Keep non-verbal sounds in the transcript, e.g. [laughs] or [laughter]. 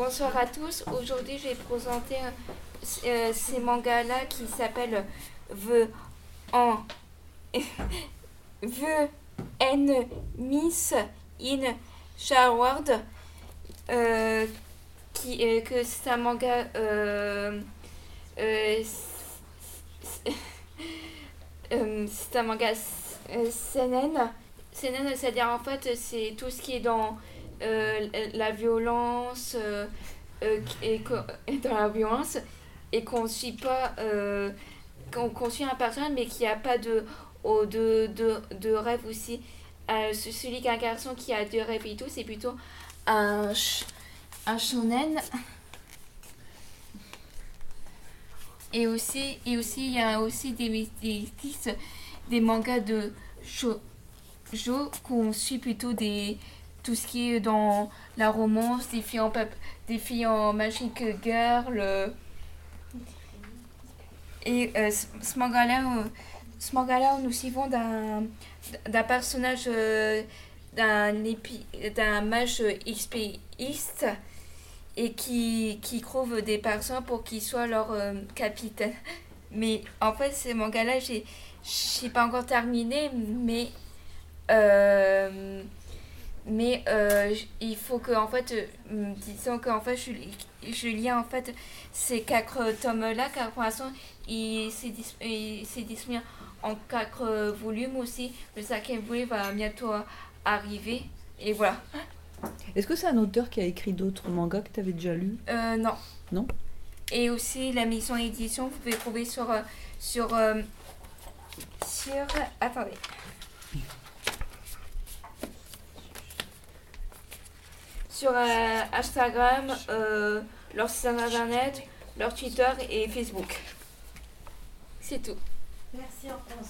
bonsoir à tous. Aujourd'hui, je vais présenter euh, ces mangas-là qui s'appellent The en [laughs] The N Miss in Sharward. Euh, qui, euh, que c'est un manga. Euh, euh, [laughs] euh, c'est un manga CNN. CNN, c'est-à-dire en fait, c'est tout ce qui est dans euh, la violence euh, euh, et, co- et [laughs] dans la violence et qu'on suit pas euh, qu'on suit un personnage mais qui a pas de oh, de, de, de rêve aussi. Euh, ce- celui qui un garçon qui a deux rêves et tout c'est plutôt un un shonen. Et aussi et aussi il y a aussi des des, des, mangas de shoujo qu'on suit plutôt des tout ce qui est dans la romance, des filles en, des filles en Magic Girl. euh. Et euh, ce manga-là, euh, ce manga-là, nous suivons d'un personnage, euh, d'un mage XPiste et qui, qui trouve des personnes pour qu'ils soient leur euh, capitaine. Mais en fait, ce manga-là, j'ai pas encore terminé, mais euh, mais euh, il faut que en fait euh, disons fait je, je lis en fait ces quatre tomes là car pour l'instant il s'est dis- il s'est disponible en quatre euh, volumes aussi. Le cinquième volume va bientôt arriver. Et voilà. Est-ce que c'est un auteur qui a écrit d'autres mangas que tu avais déjà Euh, non. Non? Et aussi la mission édition vous pouvez trouver sur euh, sur euh, sur attendez sur euh, Instagram, euh, leur site internet, leur Twitter et Facebook. C'est tout. Merci Hortense.